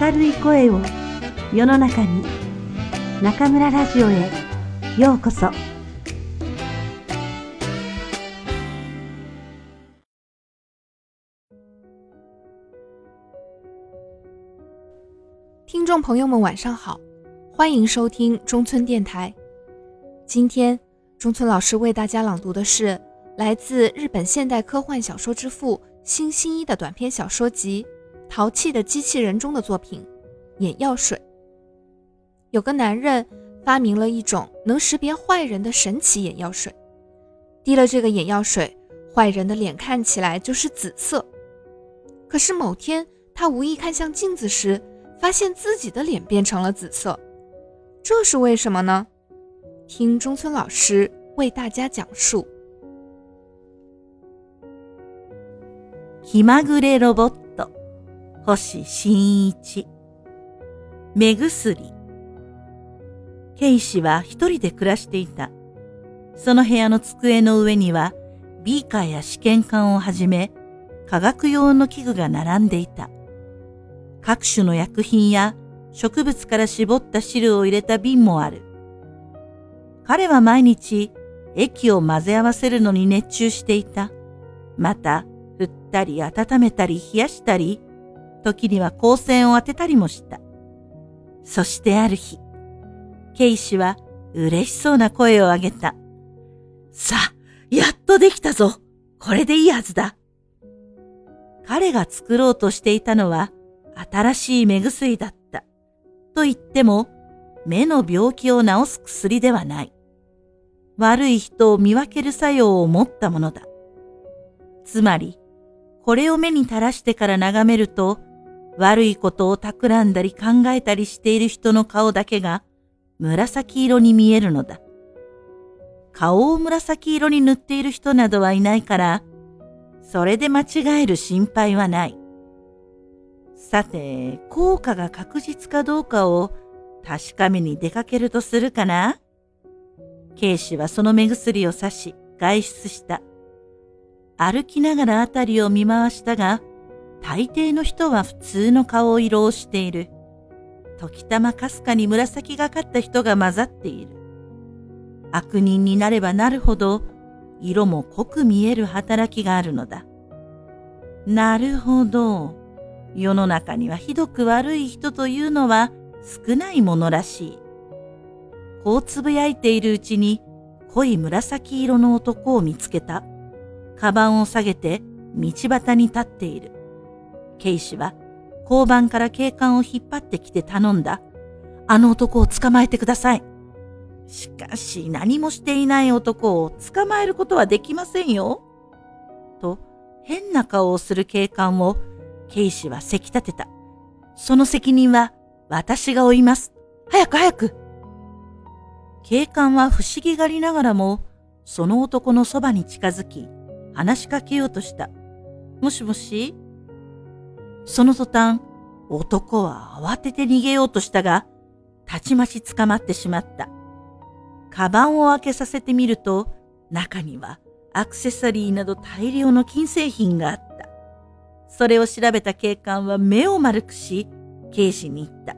明るい声を世の中に中村ラジオへようこそ听众朋友们，晚上好，欢迎收听中村电台。今天，中村老师为大家朗读的是来自日本现代科幻小说之父新新一的短篇小说集《 淘气的机器人》中的作品《眼药水》。有个男人发明了一种能识别坏人的神奇眼药水，滴了这个眼药水，坏人的脸看起来就是紫色。可是某天，他无意看向镜子时，发现自己的脸变成了紫色，这是为什么呢？听中村老师为大家讲述。気まぐれロボット、 星新一。目薬。ケイシは一人で暮らしていた。その部屋の机の上には、ビーカーや試験管をはじめ、科学用の器具が並んでいた。各種の薬品や植物から絞った汁を入れた瓶もある。彼は毎日液を混ぜ合わせるのに熱中していた。また、振ったり温めたり冷やしたり、時には光線を当てたりもした。そしてある日、ケイシは嬉しそうな声を上げた。さあ、やっとできたぞこれでいいはずだ彼が作ろうとしていたのは新しい目薬だった。と言っても、目の病気を治す薬ではない。悪い人を見分ける作用を持ったものだ。つまり、これを目に垂らしてから眺めると、悪いことを企んだり考えたりしている人の顔だけが紫色に見えるのだ。顔を紫色に塗っている人などはいないから、それで間違える心配はない。さて、効果が確実かどうかを確かめに出かけるとするかな？警視はその目薬を刺し外出した。歩きながらあたりを見回したが、大抵の人は普通の顔色をしている。時たまかすかに紫がかった人が混ざっている。悪人になればなるほど、色も濃く見える働きがあるのだ。なるほど。世の中にはひどく悪い人というのは少ないものらしい。こうつぶやいているうちに濃い紫色の男を見つけた。カバンを下げて道端に立っている。警視は交番から警官を引っ張ってきて頼んだ。あの男を捕まえてください。しかし何もしていない男を捕まえることはできませんよ。と変な顔をする警官を警視はせき立てた。その責任は私が負います。早く早く。警官は不思議がりながらもその男のそばに近づき話しかけようとした。もしもし？その途端、男は慌てて逃げようとしたが、たちまち捕まってしまった。カバンを開けさせてみると、中にはアクセサリーなど大量の金製品があった。それを調べた警官は目を丸くし、警視に言った。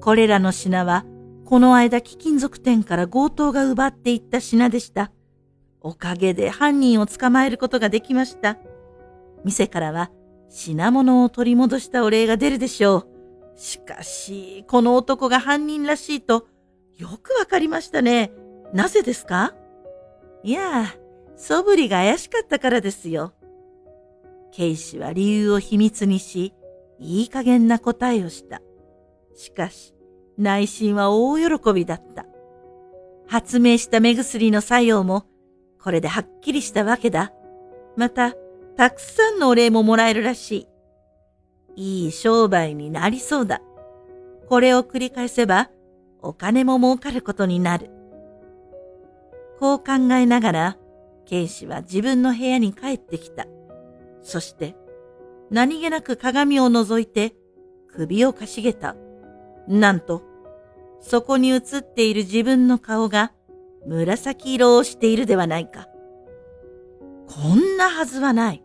これらの品は、この間貴金属店から強盗が奪っていった品でした。おかげで犯人を捕まえることができました。店からは品物を取り戻したお礼が出るでしょう。しかし、この男が犯人らしいとよくわかりましたね。なぜですか？いや、素振りが怪しかったからですよ。ケイシは理由を秘密にし、いい加減な答えをした。しかし、内心は大喜びだった。発明した目薬の作用もこれではっきりしたわけだ。また、たくさんのお礼ももらえるらしい。いい商売になりそうだ。これを繰り返せば、お金も儲かることになる。こう考えながら、ケイシは自分の部屋に帰ってきた。そして、何気なく鏡を覗いて、首をかしげた。なんと、そこに映っている自分の顔が、紫色をしているではないか。こんなはずはない。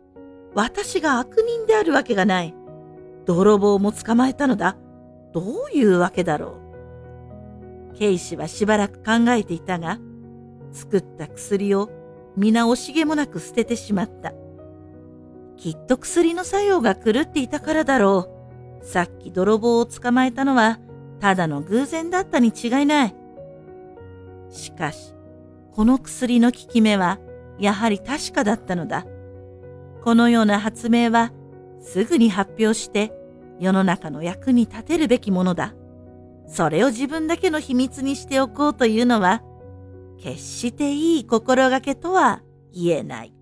私が悪人であるわけがない。泥棒も捕まえたのだ。どういうわけだろう。ケイシはしばらく考えていたが、作った薬を皆惜しげもなく捨ててしまった。きっと薬の作用が狂っていたからだろう。さっき泥棒を捕まえたのはただの偶然だったに違いない。しかし、この薬の効き目はやはり確かだったのだ。このような発明はすぐに発表して世の中の役に立てるべきものだ。それを自分だけの秘密にしておこうというのは決していい心がけとは言えない。